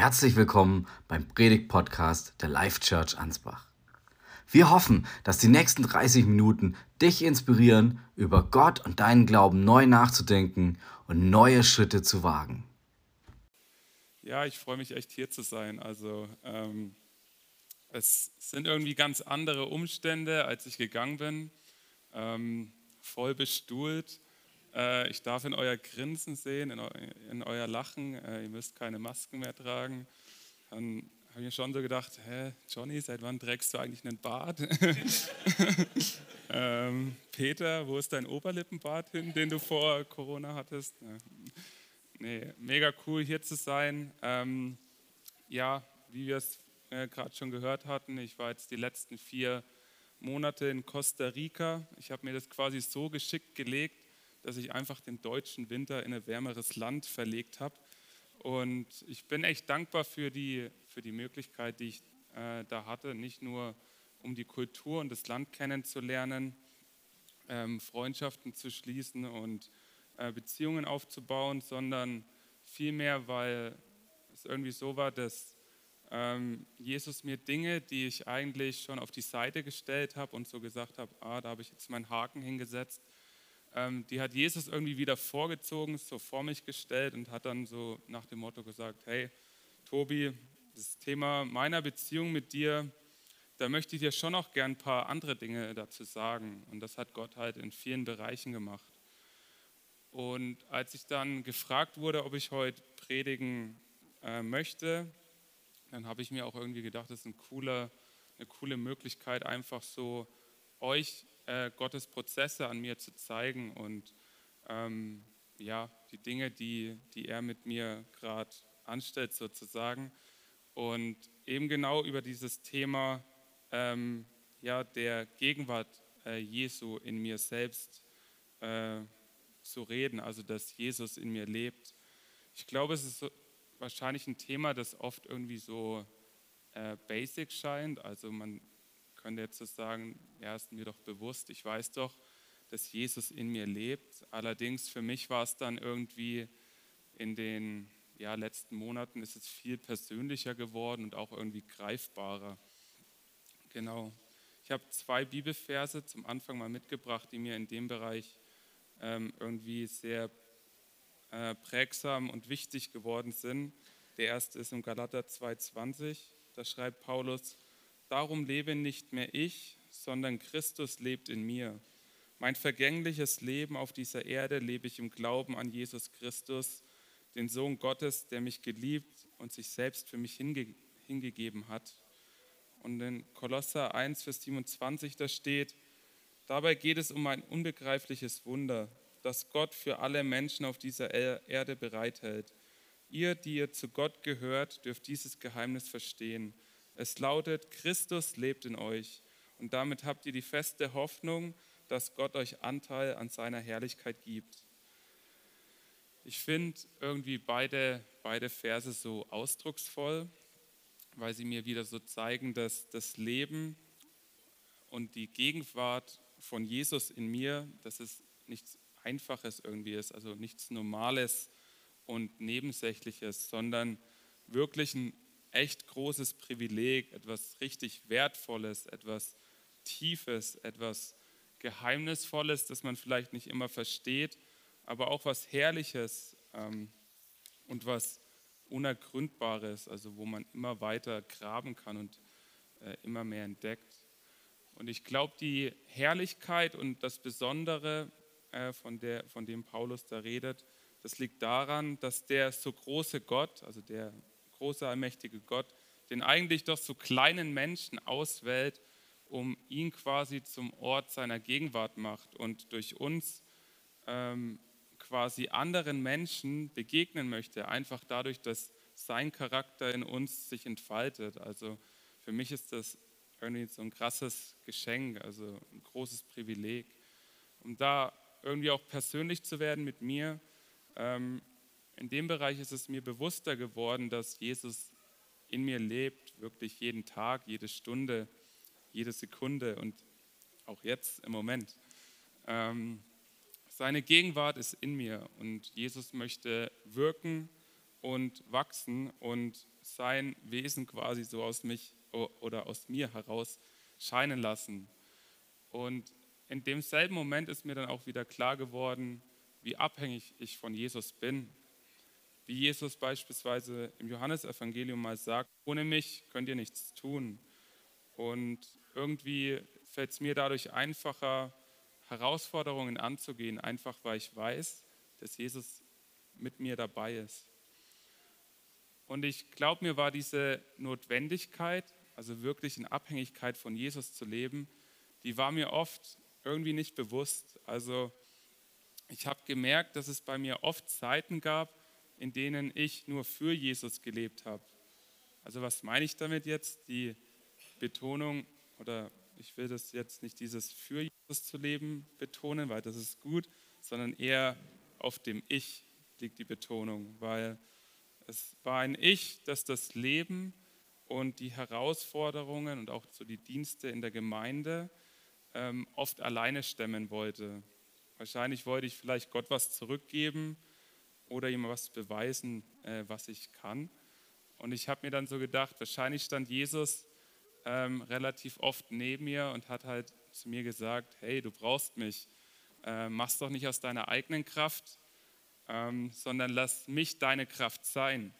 Herzlich willkommen beim Predigt-Podcast der Life Church Ansbach. Wir hoffen, dass die nächsten 30 Minuten dich inspirieren, über Gott und deinen Glauben neu nachzudenken und neue Schritte zu wagen. Ja, ich freue mich echt hier zu sein. Also ähm, es sind irgendwie ganz andere Umstände, als ich gegangen bin. Ähm, voll bestuhlt ich darf in euer Grinsen sehen, in euer Lachen. Äh, ihr müsst keine Masken mehr tragen. Dann habe ich mir schon so gedacht, hä, Johnny, seit wann trägst du eigentlich einen Bart? ähm, Peter, wo ist dein Oberlippenbart hin, den du vor Corona hattest? Nee, mega cool hier zu sein. Ähm, ja, wie wir es äh, gerade schon gehört hatten, ich war jetzt die letzten vier Monate in Costa Rica. Ich habe mir das quasi so geschickt gelegt, dass ich einfach den deutschen Winter in ein wärmeres Land verlegt habe. Und ich bin echt dankbar für die, für die Möglichkeit, die ich äh, da hatte, nicht nur um die Kultur und das Land kennenzulernen, ähm, Freundschaften zu schließen und äh, Beziehungen aufzubauen, sondern vielmehr, weil es irgendwie so war, dass ähm, Jesus mir Dinge, die ich eigentlich schon auf die Seite gestellt habe und so gesagt habe, ah, da habe ich jetzt meinen Haken hingesetzt, die hat Jesus irgendwie wieder vorgezogen, so vor mich gestellt und hat dann so nach dem Motto gesagt, hey Tobi, das Thema meiner Beziehung mit dir, da möchte ich dir schon auch gern ein paar andere Dinge dazu sagen. Und das hat Gott halt in vielen Bereichen gemacht. Und als ich dann gefragt wurde, ob ich heute predigen äh, möchte, dann habe ich mir auch irgendwie gedacht, das ist ein cooler, eine coole Möglichkeit, einfach so euch äh, Gottes Prozesse an mir zu zeigen und ähm, ja, die Dinge, die, die er mit mir gerade anstellt sozusagen. Und eben genau über dieses Thema ähm, ja, der Gegenwart äh, Jesu in mir selbst äh, zu reden, also dass Jesus in mir lebt. Ich glaube, es ist wahrscheinlich ein Thema, das oft irgendwie so äh, basic scheint. Also man könnte jetzt so sagen, ja, ist mir doch bewusst, ich weiß doch, dass Jesus in mir lebt. Allerdings für mich war es dann irgendwie in den ja, letzten Monaten ist es viel persönlicher geworden und auch irgendwie greifbarer. Genau. Ich habe zwei Bibelverse zum Anfang mal mitgebracht, die mir in dem Bereich ähm, irgendwie sehr äh, prägsam und wichtig geworden sind. Der erste ist im Galater 2,20. Da schreibt Paulus, Darum lebe nicht mehr ich, sondern Christus lebt in mir. Mein vergängliches Leben auf dieser Erde lebe ich im Glauben an Jesus Christus, den Sohn Gottes, der mich geliebt und sich selbst für mich hinge hingegeben hat. Und in Kolosser 1, Vers 27, da steht, dabei geht es um ein unbegreifliches Wunder, das Gott für alle Menschen auf dieser Erde bereithält. Ihr, die ihr zu Gott gehört, dürft dieses Geheimnis verstehen. Es lautet, Christus lebt in euch und damit habt ihr die feste Hoffnung, dass Gott euch Anteil an seiner Herrlichkeit gibt. Ich finde irgendwie beide, beide Verse so ausdrucksvoll, weil sie mir wieder so zeigen, dass das Leben und die Gegenwart von Jesus in mir, dass es nichts Einfaches irgendwie ist, also nichts Normales und Nebensächliches, sondern wirklich ein echt großes Privileg, etwas richtig Wertvolles, etwas Tiefes, etwas Geheimnisvolles, das man vielleicht nicht immer versteht, aber auch was Herrliches ähm, und was Unergründbares, also wo man immer weiter graben kann und äh, immer mehr entdeckt. Und ich glaube, die Herrlichkeit und das Besondere, äh, von, der, von dem Paulus da redet, das liegt daran, dass der so große Gott, also der große, allmächtige Gott, den eigentlich doch so kleinen Menschen auswählt, um ihn quasi zum Ort seiner Gegenwart macht und durch uns ähm, quasi anderen Menschen begegnen möchte, einfach dadurch, dass sein Charakter in uns sich entfaltet. Also für mich ist das irgendwie so ein krasses Geschenk, also ein großes Privileg. Um da irgendwie auch persönlich zu werden mit mir, ähm, in dem Bereich ist es mir bewusster geworden, dass Jesus in mir lebt, wirklich jeden Tag, jede Stunde, jede Sekunde und auch jetzt im Moment. Ähm, seine Gegenwart ist in mir und Jesus möchte wirken und wachsen und sein Wesen quasi so aus mich oder aus mir heraus scheinen lassen. Und in demselben Moment ist mir dann auch wieder klar geworden, wie abhängig ich von Jesus bin. Wie Jesus beispielsweise im Johannesevangelium mal sagt, ohne mich könnt ihr nichts tun. Und irgendwie fällt es mir dadurch einfacher, Herausforderungen anzugehen, einfach weil ich weiß, dass Jesus mit mir dabei ist. Und ich glaube, mir war diese Notwendigkeit, also wirklich in Abhängigkeit von Jesus zu leben, die war mir oft irgendwie nicht bewusst. Also ich habe gemerkt, dass es bei mir oft Zeiten gab, in denen ich nur für Jesus gelebt habe. Also was meine ich damit jetzt? Die Betonung, oder ich will das jetzt nicht dieses für Jesus zu leben betonen, weil das ist gut, sondern eher auf dem Ich liegt die Betonung, weil es war ein Ich, das das Leben und die Herausforderungen und auch so die Dienste in der Gemeinde ähm, oft alleine stemmen wollte. Wahrscheinlich wollte ich vielleicht Gott was zurückgeben oder ihm was beweisen, äh, was ich kann. Und ich habe mir dann so gedacht, wahrscheinlich stand Jesus ähm, relativ oft neben mir und hat halt zu mir gesagt, hey, du brauchst mich, äh, mach's doch nicht aus deiner eigenen Kraft, ähm, sondern lass mich deine Kraft sein.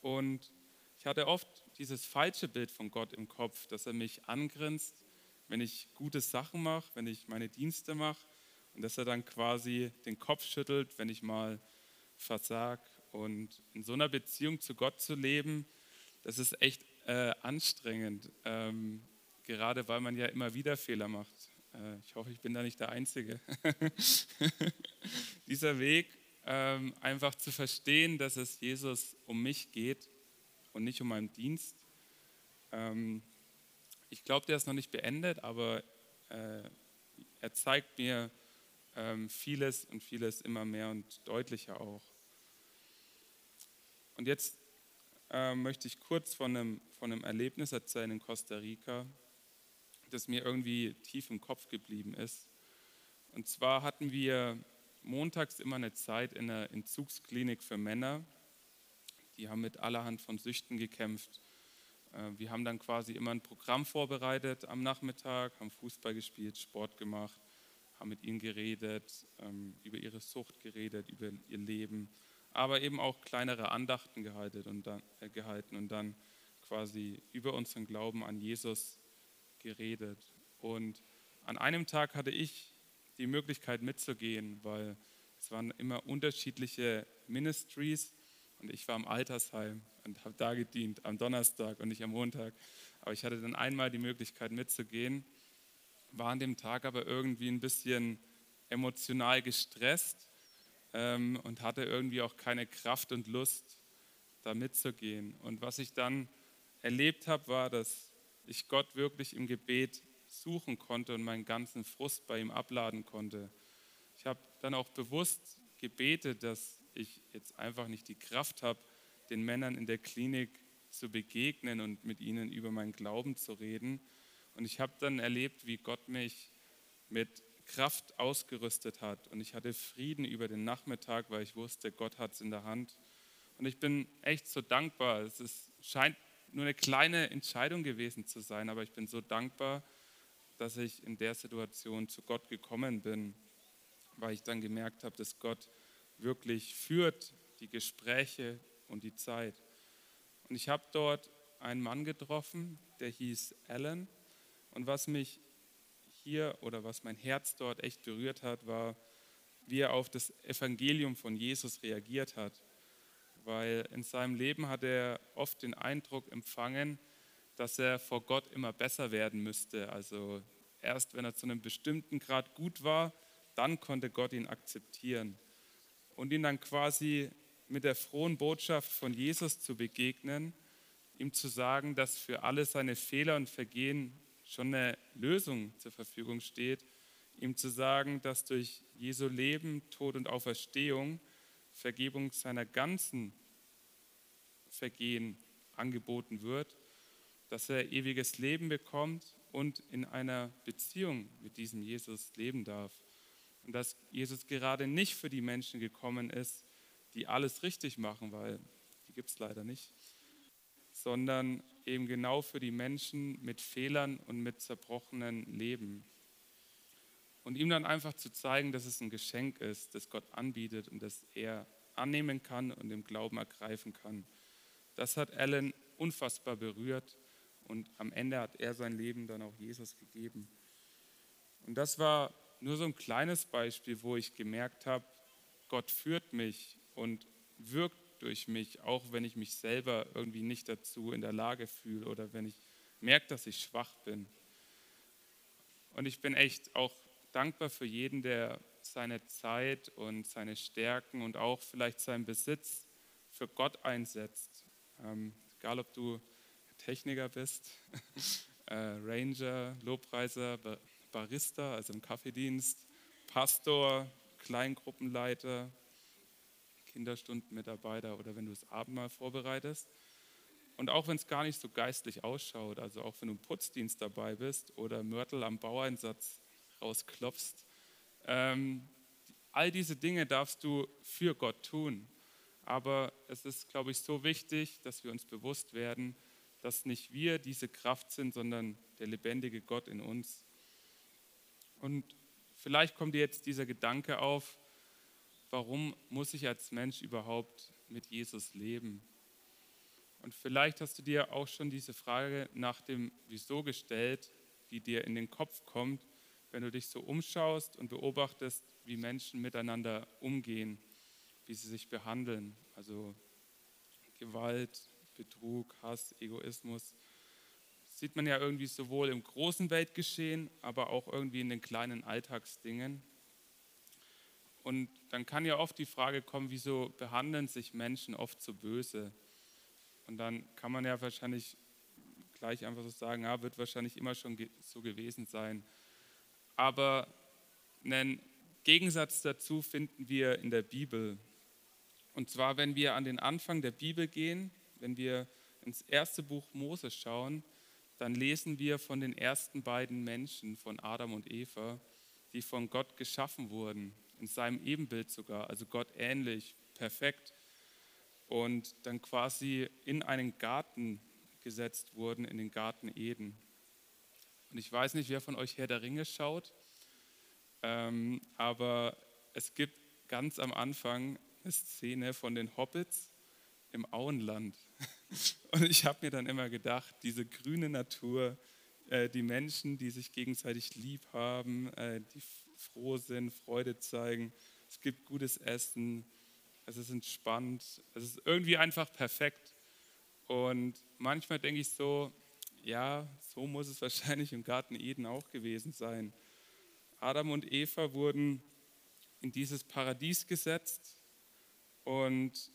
Und ich hatte oft dieses falsche Bild von Gott im Kopf, dass er mich angrinst, wenn ich gute Sachen mache, wenn ich meine Dienste mache und dass er dann quasi den Kopf schüttelt, wenn ich mal versag. Und in so einer Beziehung zu Gott zu leben, das ist echt äh, anstrengend, ähm, gerade weil man ja immer wieder Fehler macht. Äh, ich hoffe, ich bin da nicht der Einzige. Dieser Weg, ähm, einfach zu verstehen, dass es Jesus um mich geht und nicht um meinen Dienst. Ähm, ich glaube, der ist noch nicht beendet, aber äh, er zeigt mir ähm, vieles und vieles immer mehr und deutlicher auch. Und jetzt äh, möchte ich kurz von einem, von einem Erlebnis erzählen in Costa Rica, das mir irgendwie tief im Kopf geblieben ist. Und zwar hatten wir montags immer eine Zeit in der Entzugsklinik für Männer. Die haben mit allerhand von Süchten gekämpft. Äh, wir haben dann quasi immer ein Programm vorbereitet am Nachmittag, haben Fußball gespielt, Sport gemacht, haben mit ihnen geredet, ähm, über ihre Sucht geredet, über ihr Leben, aber eben auch kleinere Andachten gehalten und dann, äh, gehalten und dann quasi über unseren Glauben an Jesus geredet. Und an einem Tag hatte ich die Möglichkeit mitzugehen, weil es waren immer unterschiedliche Ministries und ich war im Altersheim und habe da gedient am Donnerstag und nicht am Montag. Aber ich hatte dann einmal die Möglichkeit mitzugehen, war an dem Tag aber irgendwie ein bisschen emotional gestresst ähm, und hatte irgendwie auch keine Kraft und Lust, da mitzugehen. Und was ich dann erlebt habe, war, dass ich Gott wirklich im Gebet suchen konnte und meinen ganzen Frust bei ihm abladen konnte. Ich habe dann auch bewusst gebetet, dass ich jetzt einfach nicht die Kraft habe, den Männern in der Klinik zu begegnen und mit ihnen über meinen Glauben zu reden. Und ich habe dann erlebt, wie Gott mich mit Kraft ausgerüstet hat. Und ich hatte Frieden über den Nachmittag, weil ich wusste, Gott hat es in der Hand. Und ich bin echt so dankbar. Es ist, scheint nur eine kleine Entscheidung gewesen zu sein, aber ich bin so dankbar, dass ich in der Situation zu Gott gekommen bin, weil ich dann gemerkt habe, dass Gott wirklich führt die Gespräche und die Zeit. Und ich habe dort einen Mann getroffen, der hieß Alan. Und was mich hier oder was mein Herz dort echt berührt hat, war, wie er auf das Evangelium von Jesus reagiert hat. Weil in seinem Leben hat er oft den Eindruck empfangen, dass er vor Gott immer besser werden müsste. Also erst wenn er zu einem bestimmten Grad gut war, dann konnte Gott ihn akzeptieren. Und ihn dann quasi mit der frohen Botschaft von Jesus zu begegnen, ihm zu sagen, dass für alle seine Fehler und Vergehen schon eine Lösung zur Verfügung steht, ihm zu sagen, dass durch Jesu Leben, Tod und Auferstehung Vergebung seiner ganzen Vergehen angeboten wird, dass er ewiges Leben bekommt und in einer Beziehung mit diesem Jesus leben darf. Und dass Jesus gerade nicht für die Menschen gekommen ist, die alles richtig machen, weil die gibt es leider nicht, sondern eben genau für die Menschen mit Fehlern und mit zerbrochenen Leben. Und ihm dann einfach zu zeigen, dass es ein Geschenk ist, das Gott anbietet und das er annehmen kann und im Glauben ergreifen kann. Das hat Alan unfassbar berührt und am Ende hat er sein Leben dann auch Jesus gegeben. Und das war nur so ein kleines Beispiel, wo ich gemerkt habe, Gott führt mich und wirkt durch mich, auch wenn ich mich selber irgendwie nicht dazu in der Lage fühle oder wenn ich merke, dass ich schwach bin. Und ich bin echt auch dankbar für jeden, der seine Zeit und seine Stärken und auch vielleicht seinen Besitz für Gott einsetzt. Ähm, egal, ob du Techniker bist, äh, Ranger, Lobpreiser, Barista, also im Kaffeedienst, Pastor, Kleingruppenleiter, Kinderstundenmitarbeiter oder wenn du das Abendmahl vorbereitest. Und auch wenn es gar nicht so geistlich ausschaut, also auch wenn du im Putzdienst dabei bist oder Mörtel am Baueinsatz rausklopfst, ähm, all diese Dinge darfst du für Gott tun. Aber es ist, glaube ich, so wichtig, dass wir uns bewusst werden, dass nicht wir diese Kraft sind, sondern der lebendige Gott in uns. Und vielleicht kommt dir jetzt dieser Gedanke auf, warum muss ich als Mensch überhaupt mit Jesus leben? Und vielleicht hast du dir auch schon diese Frage nach dem Wieso gestellt, die dir in den Kopf kommt, wenn du dich so umschaust und beobachtest, wie Menschen miteinander umgehen, wie sie sich behandeln. Also Gewalt, Betrug, Hass, Egoismus. Das sieht man ja irgendwie sowohl im großen Weltgeschehen, aber auch irgendwie in den kleinen Alltagsdingen. Und dann kann ja oft die Frage kommen, wieso behandeln sich Menschen oft so böse? Und dann kann man ja wahrscheinlich gleich einfach so sagen, ja, wird wahrscheinlich immer schon so gewesen sein. Aber einen Gegensatz dazu finden wir in der Bibel. Und zwar, wenn wir an den Anfang der Bibel gehen, wenn wir ins erste Buch Mose schauen, dann lesen wir von den ersten beiden Menschen, von Adam und Eva, die von Gott geschaffen wurden, in seinem Ebenbild sogar, also Gott ähnlich, perfekt, und dann quasi in einen Garten gesetzt wurden, in den Garten Eden. Und ich weiß nicht, wer von euch Herr der Ringe schaut, ähm, aber es gibt ganz am Anfang eine Szene von den Hobbits im Auenland. Und ich habe mir dann immer gedacht, diese grüne Natur, äh, die Menschen, die sich gegenseitig lieb haben, äh, die froh sind, Freude zeigen, es gibt gutes Essen, es ist entspannt, es ist irgendwie einfach perfekt. Und manchmal denke ich so, ja, so muss es wahrscheinlich im Garten Eden auch gewesen sein. Adam und Eva wurden in dieses Paradies gesetzt und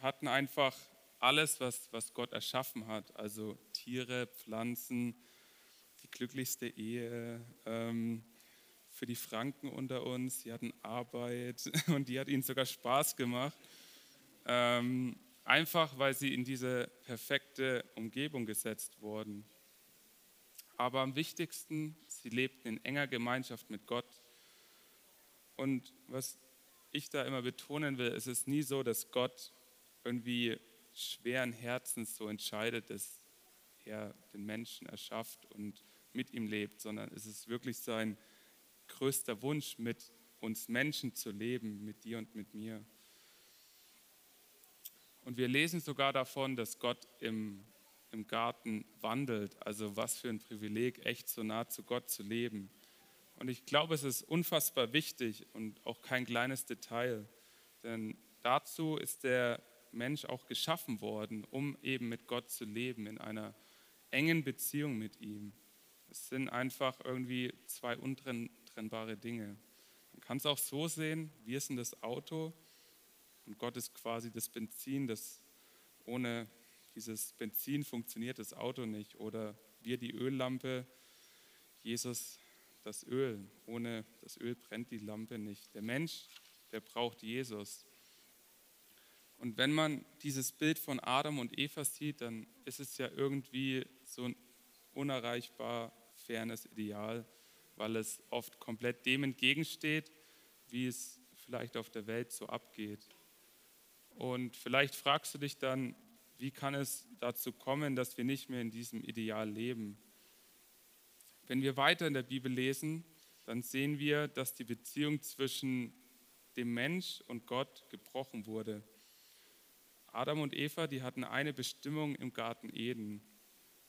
hatten einfach alles, was, was Gott erschaffen hat. Also Tiere, Pflanzen, die glücklichste Ehe. Ähm, für die Franken unter uns, sie hatten Arbeit und die hat ihnen sogar Spaß gemacht. Ähm, einfach weil sie in diese perfekte Umgebung gesetzt wurden. Aber am wichtigsten, sie lebten in enger Gemeinschaft mit Gott. Und was ich da immer betonen will, es ist nie so, dass Gott irgendwie schweren Herzens so entscheidet, dass er den Menschen erschafft und mit ihm lebt, sondern es ist wirklich sein größter Wunsch, mit uns Menschen zu leben, mit dir und mit mir. Und wir lesen sogar davon, dass Gott im, im Garten wandelt. Also was für ein Privileg, echt so nah zu Gott zu leben. Und ich glaube, es ist unfassbar wichtig und auch kein kleines Detail. Denn dazu ist der Mensch auch geschaffen worden, um eben mit Gott zu leben, in einer engen Beziehung mit ihm. Es sind einfach irgendwie zwei untrennbare Dinge. Man kann es auch so sehen, wir sind das Auto und Gott ist quasi das Benzin, das ohne dieses Benzin funktioniert das Auto nicht. Oder wir die Öllampe, Jesus das Öl. Ohne das Öl brennt die Lampe nicht. Der Mensch, der braucht Jesus. Und wenn man dieses Bild von Adam und Eva sieht, dann ist es ja irgendwie so ein unerreichbar fernes Ideal, weil es oft komplett dem entgegensteht, wie es vielleicht auf der Welt so abgeht. Und vielleicht fragst du dich dann, wie kann es dazu kommen, dass wir nicht mehr in diesem Ideal leben? Wenn wir weiter in der Bibel lesen, dann sehen wir, dass die Beziehung zwischen dem Mensch und Gott gebrochen wurde. Adam und Eva, die hatten eine Bestimmung im Garten Eden,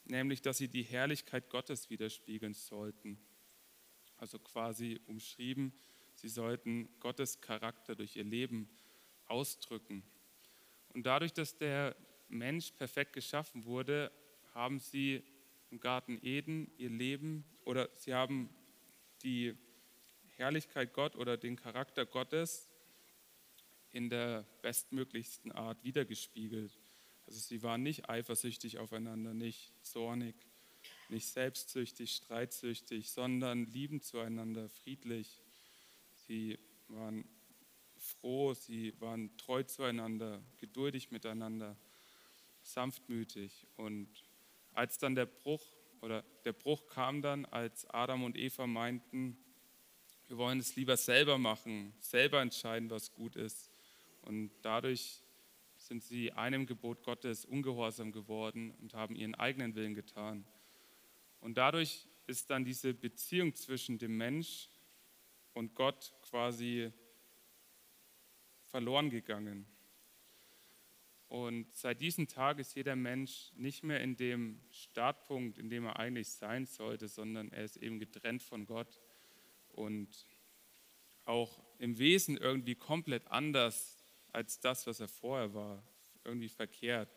nämlich dass sie die Herrlichkeit Gottes widerspiegeln sollten. Also quasi umschrieben, sie sollten Gottes Charakter durch ihr Leben ausdrücken. Und dadurch, dass der Mensch perfekt geschaffen wurde, haben sie im Garten Eden ihr Leben oder sie haben die Herrlichkeit Gott oder den Charakter Gottes in der bestmöglichsten Art wiedergespiegelt. Also sie waren nicht eifersüchtig aufeinander, nicht zornig, nicht selbstsüchtig, streitsüchtig, sondern liebend zueinander, friedlich. Sie waren froh, sie waren treu zueinander, geduldig miteinander, sanftmütig. Und als dann der Bruch oder der Bruch kam dann, als Adam und Eva meinten, wir wollen es lieber selber machen, selber entscheiden, was gut ist. Und dadurch sind sie einem Gebot Gottes ungehorsam geworden und haben ihren eigenen Willen getan. Und dadurch ist dann diese Beziehung zwischen dem Mensch und Gott quasi verloren gegangen. Und seit diesem Tag ist jeder Mensch nicht mehr in dem Startpunkt, in dem er eigentlich sein sollte, sondern er ist eben getrennt von Gott und auch im Wesen irgendwie komplett anders als das, was er vorher war, irgendwie verkehrt.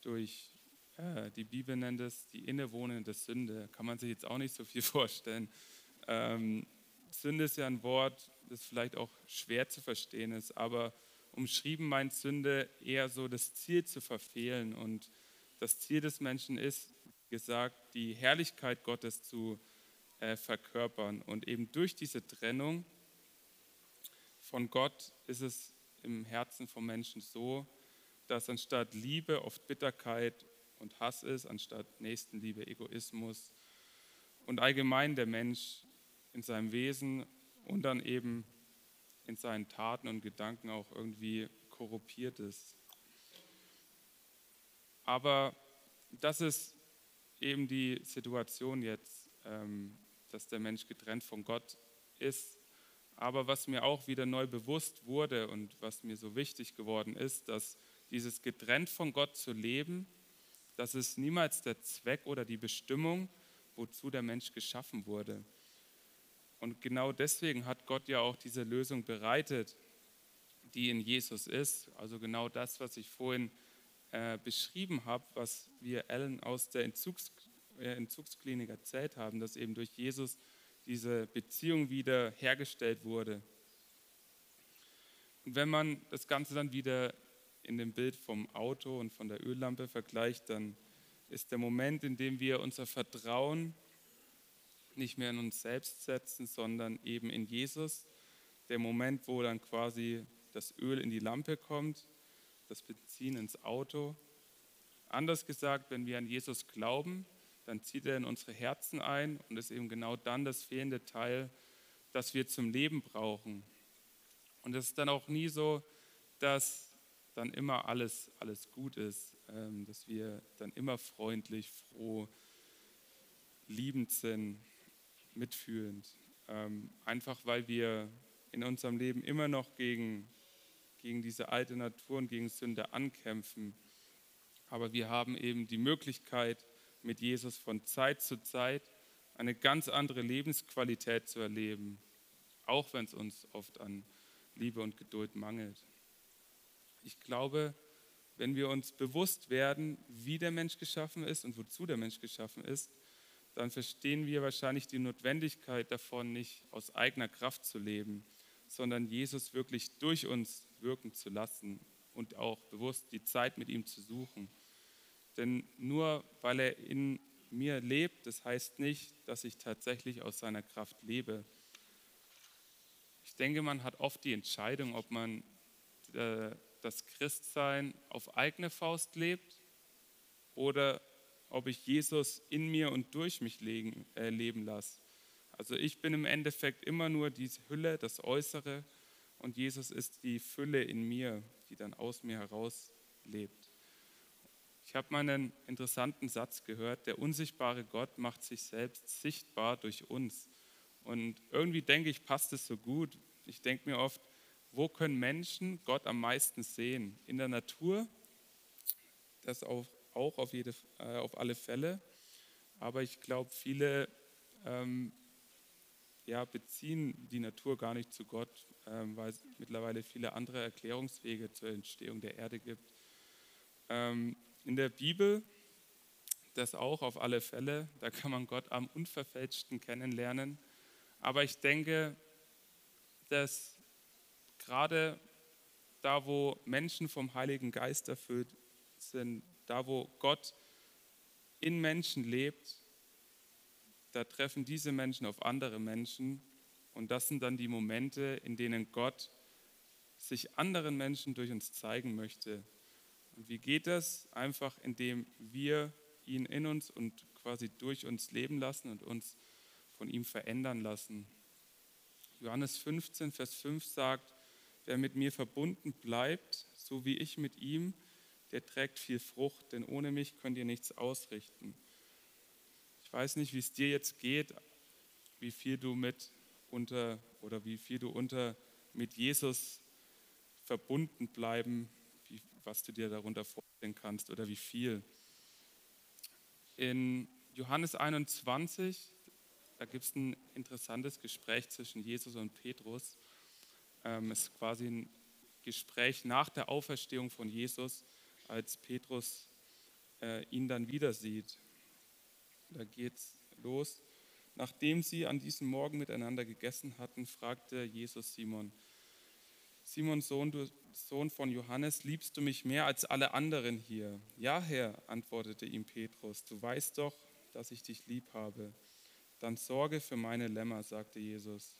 Durch, äh, die Bibel nennt es die innewohnende Sünde. Kann man sich jetzt auch nicht so viel vorstellen. Ähm, Sünde ist ja ein Wort, das vielleicht auch schwer zu verstehen ist, aber umschrieben meint Sünde eher so das Ziel zu verfehlen. Und das Ziel des Menschen ist, gesagt, die Herrlichkeit Gottes zu äh, verkörpern. Und eben durch diese Trennung von Gott ist es im Herzen vom Menschen so, dass anstatt Liebe oft Bitterkeit und Hass ist, anstatt Nächstenliebe Egoismus und allgemein der Mensch in seinem Wesen und dann eben in seinen Taten und Gedanken auch irgendwie korruptiert ist. Aber das ist eben die Situation jetzt, ähm, dass der Mensch getrennt von Gott ist aber was mir auch wieder neu bewusst wurde und was mir so wichtig geworden ist, dass dieses getrennt von Gott zu leben, das ist niemals der Zweck oder die Bestimmung, wozu der Mensch geschaffen wurde. Und genau deswegen hat Gott ja auch diese Lösung bereitet, die in Jesus ist. Also genau das, was ich vorhin äh, beschrieben habe, was wir Ellen aus der Entzugs, äh, Entzugsklinik erzählt haben, dass eben durch Jesus diese Beziehung wieder hergestellt wurde. Und wenn man das Ganze dann wieder in dem Bild vom Auto und von der Öllampe vergleicht, dann ist der Moment, in dem wir unser Vertrauen nicht mehr in uns selbst setzen, sondern eben in Jesus, der Moment, wo dann quasi das Öl in die Lampe kommt, das Benzin ins Auto. Anders gesagt, wenn wir an Jesus glauben, dann zieht er in unsere Herzen ein und ist eben genau dann das fehlende Teil, das wir zum Leben brauchen. Und es ist dann auch nie so, dass dann immer alles, alles gut ist, ähm, dass wir dann immer freundlich, froh, liebend sind, mitfühlend. Ähm, einfach weil wir in unserem Leben immer noch gegen, gegen diese alte Natur und gegen Sünde ankämpfen. Aber wir haben eben die Möglichkeit, mit Jesus von Zeit zu Zeit eine ganz andere Lebensqualität zu erleben, auch wenn es uns oft an Liebe und Geduld mangelt. Ich glaube, wenn wir uns bewusst werden, wie der Mensch geschaffen ist und wozu der Mensch geschaffen ist, dann verstehen wir wahrscheinlich die Notwendigkeit davon, nicht aus eigener Kraft zu leben, sondern Jesus wirklich durch uns wirken zu lassen und auch bewusst die Zeit mit ihm zu suchen. Denn nur weil er in mir lebt, das heißt nicht, dass ich tatsächlich aus seiner Kraft lebe. Ich denke, man hat oft die Entscheidung, ob man äh, das Christsein auf eigene Faust lebt oder ob ich Jesus in mir und durch mich legen, äh, leben lasse. Also ich bin im Endeffekt immer nur diese Hülle, das Äußere und Jesus ist die Fülle in mir, die dann aus mir heraus lebt. Ich habe mal einen interessanten Satz gehört, der unsichtbare Gott macht sich selbst sichtbar durch uns. Und irgendwie denke ich, passt es so gut. Ich denke mir oft, wo können Menschen Gott am meisten sehen? In der Natur, das auch, auch auf, jede, äh, auf alle Fälle. Aber ich glaube, viele ähm, ja, beziehen die Natur gar nicht zu Gott, ähm, weil es mittlerweile viele andere Erklärungswege zur Entstehung der Erde gibt. Ähm, in der Bibel, das auch auf alle Fälle, da kann man Gott am unverfälschten kennenlernen. Aber ich denke, dass gerade da, wo Menschen vom Heiligen Geist erfüllt sind, da, wo Gott in Menschen lebt, da treffen diese Menschen auf andere Menschen. Und das sind dann die Momente, in denen Gott sich anderen Menschen durch uns zeigen möchte. Und wie geht das? Einfach indem wir ihn in uns und quasi durch uns leben lassen und uns von ihm verändern lassen. Johannes 15, Vers 5 sagt, wer mit mir verbunden bleibt, so wie ich mit ihm, der trägt viel Frucht, denn ohne mich könnt ihr nichts ausrichten. Ich weiß nicht, wie es dir jetzt geht, wie viel du mit unter oder wie viel du unter mit Jesus verbunden bleiben, wie, was du dir darunter vorstellen kannst oder wie viel. In Johannes 21, da gibt es ein interessantes Gespräch zwischen Jesus und Petrus. Ähm, es ist quasi ein Gespräch nach der Auferstehung von Jesus, als Petrus äh, ihn dann wieder sieht. Da geht's los. Nachdem sie an diesem Morgen miteinander gegessen hatten, fragte Jesus Simon, Simon, Sohn, du Sohn von Johannes, liebst du mich mehr als alle anderen hier? Ja, Herr, antwortete ihm Petrus, du weißt doch, dass ich dich lieb habe. Dann sorge für meine Lämmer, sagte Jesus.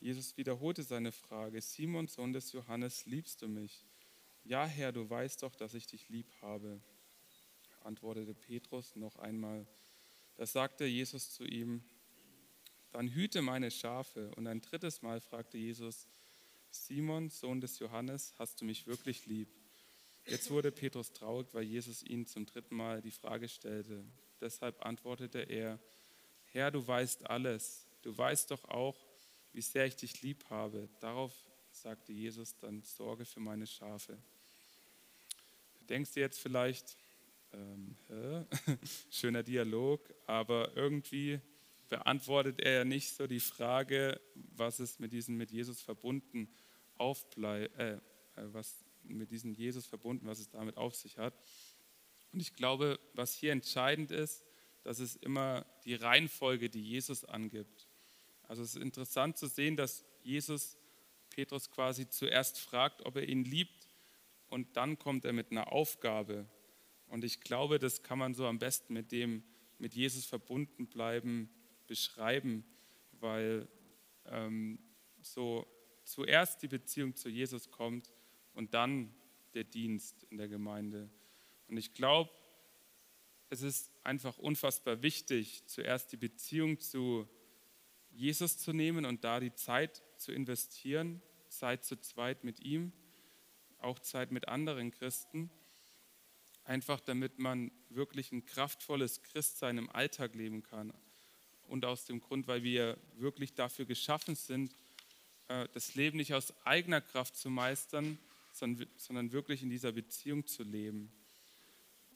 Jesus wiederholte seine Frage, Simon, Sohn des Johannes, liebst du mich? Ja, Herr, du weißt doch, dass ich dich lieb habe, antwortete Petrus noch einmal. Da sagte Jesus zu ihm, dann hüte meine Schafe. Und ein drittes Mal fragte Jesus, Simon, Sohn des Johannes, hast du mich wirklich lieb? Jetzt wurde Petrus traurig, weil Jesus ihn zum dritten Mal die Frage stellte. Deshalb antwortete er, Herr, du weißt alles. Du weißt doch auch, wie sehr ich dich lieb habe. Darauf sagte Jesus, dann sorge für meine Schafe. Du denkst dir jetzt vielleicht, ähm, schöner Dialog, aber irgendwie beantwortet er ja nicht so die Frage, was es mit diesem mit Jesus verbunden aufbleibt, äh, äh, was mit diesem Jesus verbunden, was es damit auf sich hat. Und ich glaube, was hier entscheidend ist, dass es immer die Reihenfolge, die Jesus angibt. Also es ist interessant zu sehen, dass Jesus Petrus quasi zuerst fragt, ob er ihn liebt und dann kommt er mit einer Aufgabe. Und ich glaube, das kann man so am besten mit dem mit Jesus verbunden bleiben beschreiben, weil ähm, so zuerst die Beziehung zu Jesus kommt und dann der Dienst in der Gemeinde. Und ich glaube, es ist einfach unfassbar wichtig, zuerst die Beziehung zu Jesus zu nehmen und da die Zeit zu investieren, Zeit zu zweit mit ihm, auch Zeit mit anderen Christen, einfach damit man wirklich ein kraftvolles Christsein im Alltag leben kann, und aus dem Grund, weil wir wirklich dafür geschaffen sind, äh, das Leben nicht aus eigener Kraft zu meistern, sondern wirklich in dieser Beziehung zu leben.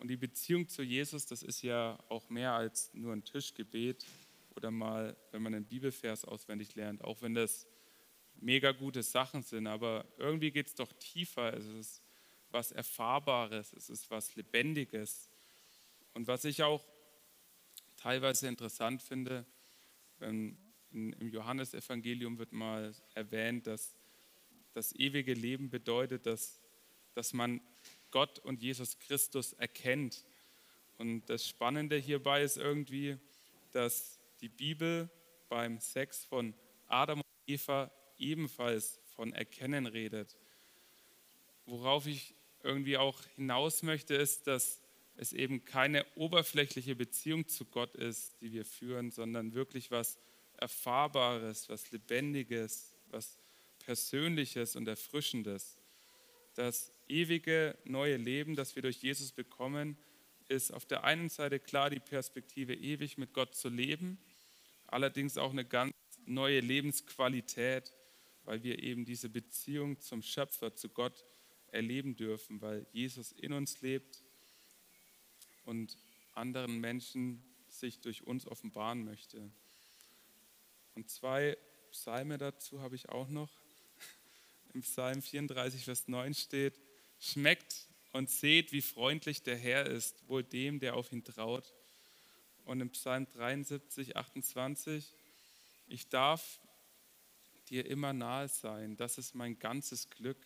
Und die Beziehung zu Jesus, das ist ja auch mehr als nur ein Tischgebet oder mal, wenn man einen Bibelvers auswendig lernt, auch wenn das mega gute Sachen sind, aber irgendwie geht es doch tiefer. Es ist was Erfahrbares, es ist was Lebendiges. Und was ich auch teilweise interessant finde, wenn im Johannesevangelium wird mal erwähnt, dass das ewige Leben bedeutet, dass, dass man Gott und Jesus Christus erkennt. Und das Spannende hierbei ist irgendwie, dass die Bibel beim Sex von Adam und Eva ebenfalls von Erkennen redet. Worauf ich irgendwie auch hinaus möchte, ist, dass es eben keine oberflächliche Beziehung zu Gott ist, die wir führen, sondern wirklich was Erfahrbares, was Lebendiges, was Persönliches und Erfrischendes. Das ewige neue Leben, das wir durch Jesus bekommen, ist auf der einen Seite klar die Perspektive, ewig mit Gott zu leben, allerdings auch eine ganz neue Lebensqualität, weil wir eben diese Beziehung zum Schöpfer, zu Gott erleben dürfen, weil Jesus in uns lebt und anderen Menschen sich durch uns offenbaren möchte. Und zwei Psalme dazu habe ich auch noch. Im Psalm 34, Vers 9 steht, schmeckt und seht, wie freundlich der Herr ist, wohl dem, der auf ihn traut. Und im Psalm 73, 28, ich darf dir immer nahe sein, das ist mein ganzes Glück.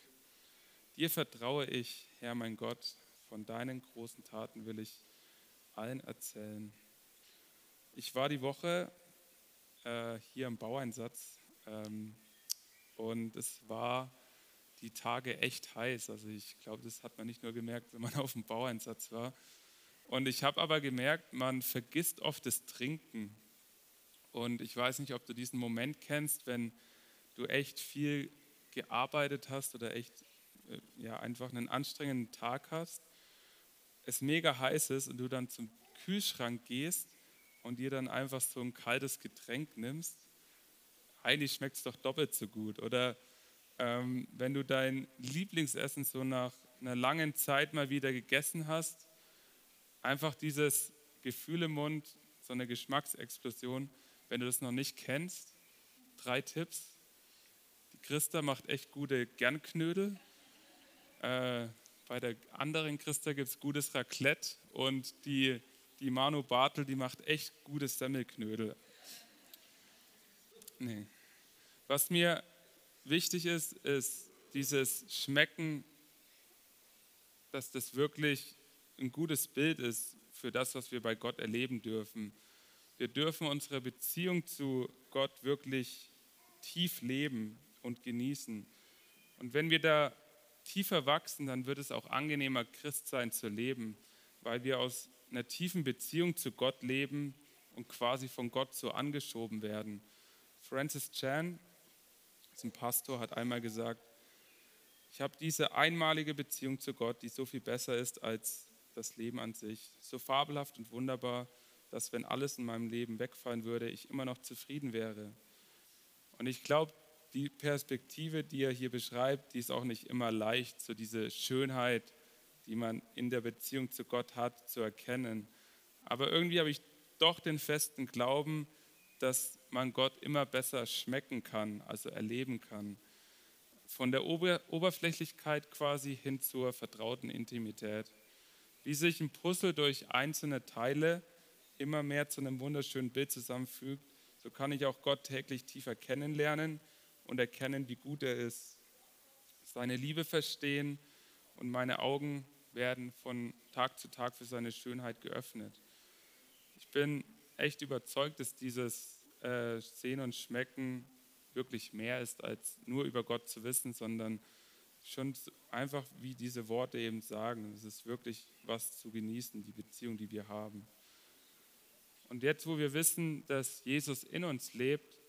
Dir vertraue ich, Herr mein Gott, von deinen großen Taten will ich allen erzählen. Ich war die Woche äh, hier im Baueinsatz ähm, und es war die Tage echt heiß. Also ich glaube, das hat man nicht nur gemerkt, wenn man auf dem Baueinsatz war. Und ich habe aber gemerkt, man vergisst oft das Trinken. Und ich weiß nicht, ob du diesen Moment kennst, wenn du echt viel gearbeitet hast oder echt äh, ja, einfach einen anstrengenden Tag hast, es mega heiß ist und du dann zum Kühlschrank gehst und dir dann einfach so ein kaltes Getränk nimmst. Eigentlich schmeckt es doch doppelt so gut. Oder ähm, wenn du dein Lieblingsessen so nach einer langen Zeit mal wieder gegessen hast, einfach dieses Gefühl im Mund, so eine Geschmacksexplosion, wenn du das noch nicht kennst, drei Tipps. Die Christa macht echt gute Gernknödel. Äh, bei der anderen Christa gibt es gutes Raclette und die, die Manu Bartel, die macht echt gutes Semmelknödel. Nee. Was mir wichtig ist, ist dieses Schmecken, dass das wirklich ein gutes Bild ist für das, was wir bei Gott erleben dürfen. Wir dürfen unsere Beziehung zu Gott wirklich tief leben und genießen. Und wenn wir da tiefer wachsen, dann wird es auch angenehmer, Christsein zu leben, weil wir aus einer tiefen Beziehung zu Gott leben und quasi von Gott so angeschoben werden. Francis Chan, ein Pastor, hat einmal gesagt, ich habe diese einmalige Beziehung zu Gott, die so viel besser ist als das Leben an sich, so fabelhaft und wunderbar, dass wenn alles in meinem Leben wegfallen würde, ich immer noch zufrieden wäre. Und ich glaube, die Perspektive, die er hier beschreibt, die ist auch nicht immer leicht, so diese Schönheit, die man in der Beziehung zu Gott hat, zu erkennen. Aber irgendwie habe ich doch den festen Glauben, dass man Gott immer besser schmecken kann, also erleben kann. Von der Ober Oberflächlichkeit quasi hin zur vertrauten Intimität. Wie sich ein Puzzle durch einzelne Teile immer mehr zu einem wunderschönen Bild zusammenfügt, so kann ich auch Gott täglich tiefer kennenlernen und erkennen, wie gut er ist. Seine Liebe verstehen und meine Augen werden von Tag zu Tag für seine Schönheit geöffnet. Ich bin echt überzeugt, dass dieses äh, Sehen und Schmecken wirklich mehr ist, als nur über Gott zu wissen, sondern schon einfach, wie diese Worte eben sagen. Es ist wirklich was zu genießen, die Beziehung, die wir haben. Und jetzt, wo wir wissen, dass Jesus in uns lebt,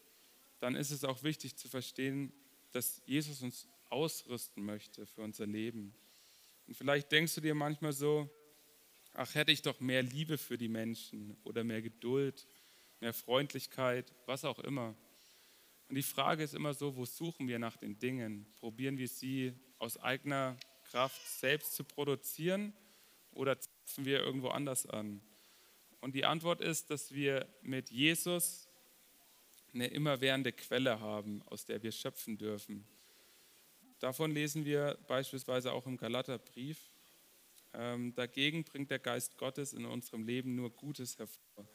dann ist es auch wichtig zu verstehen, dass Jesus uns ausrüsten möchte für unser Leben. Und vielleicht denkst du dir manchmal so, ach hätte ich doch mehr Liebe für die Menschen oder mehr Geduld, mehr Freundlichkeit, was auch immer. Und die Frage ist immer so, wo suchen wir nach den Dingen? Probieren wir sie aus eigener Kraft selbst zu produzieren oder zapfen wir irgendwo anders an? Und die Antwort ist, dass wir mit Jesus eine immerwährende Quelle haben, aus der wir schöpfen dürfen. Davon lesen wir beispielsweise auch im Galaterbrief. Ähm, dagegen bringt der Geist Gottes in unserem Leben nur Gutes hervor.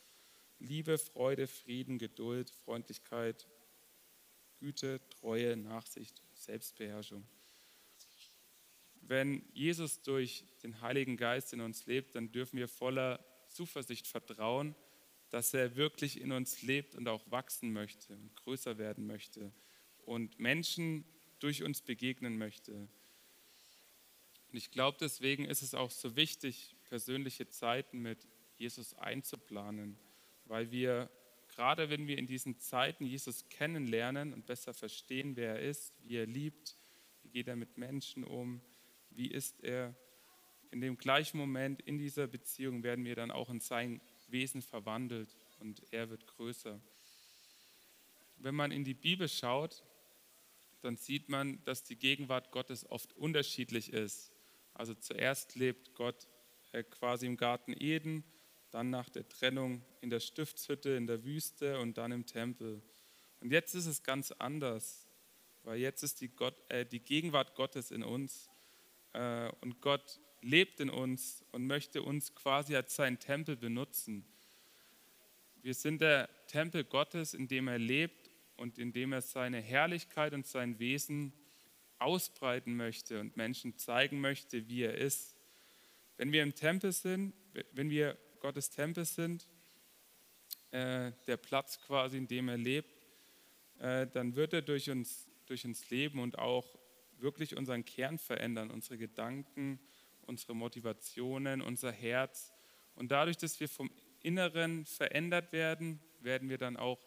Liebe, Freude, Frieden, Geduld, Freundlichkeit, Güte, Treue, Nachsicht, Selbstbeherrschung. Wenn Jesus durch den Heiligen Geist in uns lebt, dann dürfen wir voller Zuversicht vertrauen, dass er wirklich in uns lebt und auch wachsen möchte und größer werden möchte und Menschen durch uns begegnen möchte. Und ich glaube, deswegen ist es auch so wichtig, persönliche Zeiten mit Jesus einzuplanen, weil wir, gerade wenn wir in diesen Zeiten Jesus kennenlernen und besser verstehen, wer er ist, wie er liebt, wie geht er mit Menschen um, wie ist er? In dem gleichen Moment, in dieser Beziehung werden wir dann auch in sein Wesen verwandelt und er wird größer. Wenn man in die Bibel schaut, dann sieht man, dass die Gegenwart Gottes oft unterschiedlich ist. Also zuerst lebt Gott äh, quasi im Garten Eden, dann nach der Trennung in der Stiftshütte, in der Wüste und dann im Tempel. Und jetzt ist es ganz anders, weil jetzt ist die, Gott, äh, die Gegenwart Gottes in uns und Gott lebt in uns und möchte uns quasi als seinen Tempel benutzen. Wir sind der Tempel Gottes, in dem er lebt und in dem er seine Herrlichkeit und sein Wesen ausbreiten möchte und Menschen zeigen möchte, wie er ist. Wenn wir im Tempel sind, wenn wir Gottes Tempel sind, äh, der Platz quasi, in dem er lebt, äh, dann wird er durch uns, durch uns leben und auch wirklich unseren Kern verändern, unsere Gedanken, unsere Motivationen, unser Herz. Und dadurch, dass wir vom Inneren verändert werden, werden wir dann auch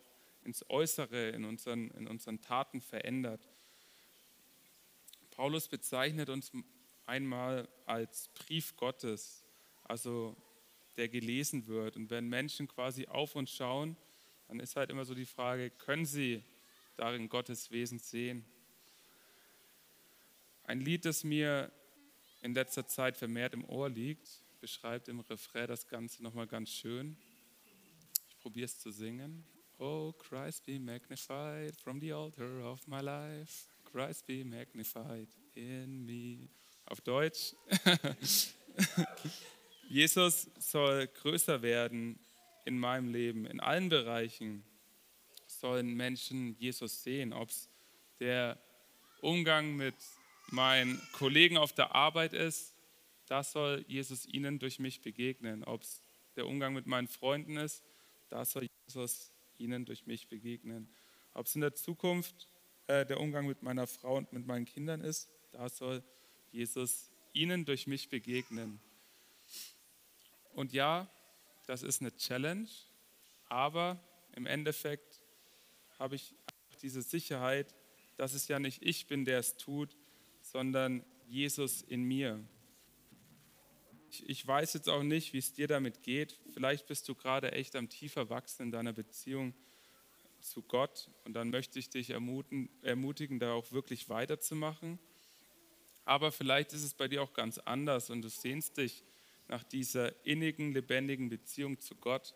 ins Äußere, in unseren, in unseren Taten verändert. Paulus bezeichnet uns einmal als Brief Gottes, also der gelesen wird. Und wenn Menschen quasi auf uns schauen, dann ist halt immer so die Frage, können sie darin Gottes Wesen sehen? Ein Lied, das mir in letzter Zeit vermehrt im Ohr liegt, beschreibt im Refrain das Ganze nochmal ganz schön. Ich probiere es zu singen. Oh, Christ be magnified from the altar of my life. Christ be magnified in me. Auf Deutsch. Jesus soll größer werden in meinem Leben, in allen Bereichen sollen Menschen Jesus sehen, ob es der Umgang mit meinen Kollegen auf der Arbeit ist, da soll Jesus ihnen durch mich begegnen. Ob es der Umgang mit meinen Freunden ist, da soll Jesus ihnen durch mich begegnen. Ob es in der Zukunft äh, der Umgang mit meiner Frau und mit meinen Kindern ist, da soll Jesus ihnen durch mich begegnen. Und ja, das ist eine Challenge, aber im Endeffekt habe ich diese Sicherheit, dass es ja nicht ich bin, der es tut, sondern Jesus in mir. Ich, ich weiß jetzt auch nicht, wie es dir damit geht. Vielleicht bist du gerade echt am tiefer wachsen in deiner Beziehung zu Gott und dann möchte ich dich ermutigen, ermutigen, da auch wirklich weiterzumachen. Aber vielleicht ist es bei dir auch ganz anders und du sehnst dich nach dieser innigen, lebendigen Beziehung zu Gott.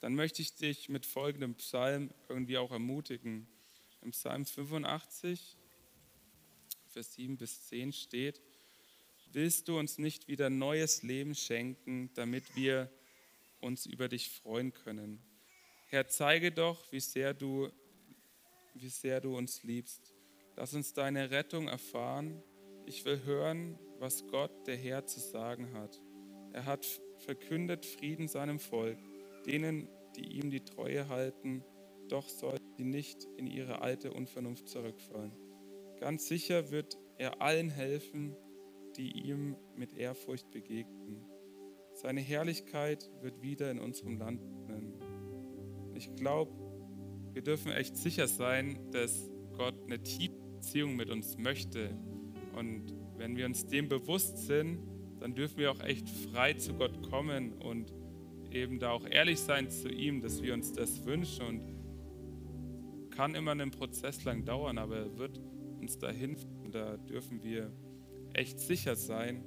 Dann möchte ich dich mit folgendem Psalm irgendwie auch ermutigen. Im Psalm 85, Vers 7 bis 10 steht, willst du uns nicht wieder neues Leben schenken, damit wir uns über dich freuen können. Herr, zeige doch, wie sehr du, wie sehr du uns liebst. Lass uns deine Rettung erfahren. Ich will hören, was Gott, der Herr, zu sagen hat. Er hat verkündet Frieden seinem Volk, denen, die ihm die Treue halten, doch sollten sie nicht in ihre alte Unvernunft zurückfallen. Ganz sicher wird er allen helfen, die ihm mit Ehrfurcht begegnen. Seine Herrlichkeit wird wieder in unserem Land wohnen. Ich glaube, wir dürfen echt sicher sein, dass Gott eine tiefe Beziehung mit uns möchte. Und wenn wir uns dem bewusst sind, dann dürfen wir auch echt frei zu Gott kommen und eben da auch ehrlich sein zu ihm, dass wir uns das wünschen. Und kann immer einen Prozess lang dauern, aber er wird uns dahin. Und da dürfen wir echt sicher sein,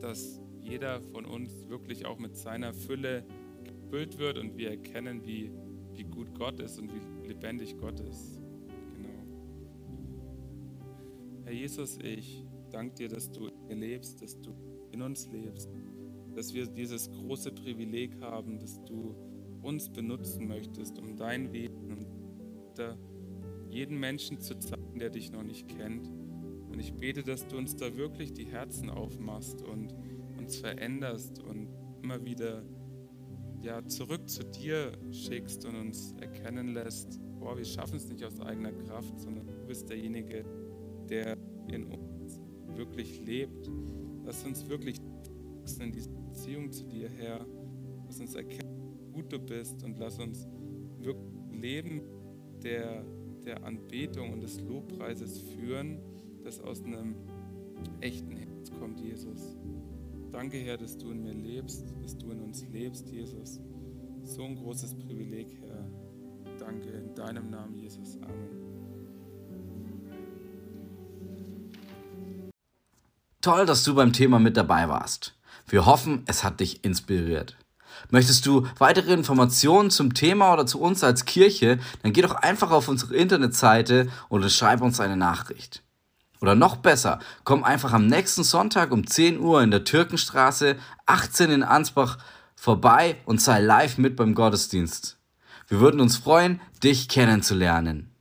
dass jeder von uns wirklich auch mit seiner Fülle gefüllt wird und wir erkennen, wie, wie gut Gott ist und wie lebendig Gott ist. Genau. Herr Jesus, ich danke dir, dass du lebst, dass du in uns lebst, dass wir dieses große Privileg haben, dass du uns benutzen möchtest, um dein Wesen und jeden Menschen zu zeigen, der dich noch nicht kennt. Und ich bete, dass du uns da wirklich die Herzen aufmachst und uns veränderst und immer wieder ja, zurück zu dir schickst und uns erkennen lässt, boah, wir schaffen es nicht aus eigener Kraft, sondern du bist derjenige, der in uns wirklich lebt. Lass uns wirklich in diese Beziehung zu dir, Herr. Lass uns erkennen, wie gut du bist und lass uns wirklich leben der, der Anbetung und des Lobpreises führen das aus einem echten kommt, Jesus. Danke, Herr, dass du in mir lebst, dass du in uns lebst, Jesus. So ein großes Privileg, Herr. Danke in deinem Namen, Jesus. Amen. Toll, dass du beim Thema mit dabei warst. Wir hoffen, es hat dich inspiriert. Möchtest du weitere Informationen zum Thema oder zu uns als Kirche, dann geh doch einfach auf unsere Internetseite und schreib uns eine Nachricht. Oder noch besser, komm einfach am nächsten Sonntag um 10 Uhr in der Türkenstraße 18 in Ansbach vorbei und sei live mit beim Gottesdienst. Wir würden uns freuen, dich kennenzulernen.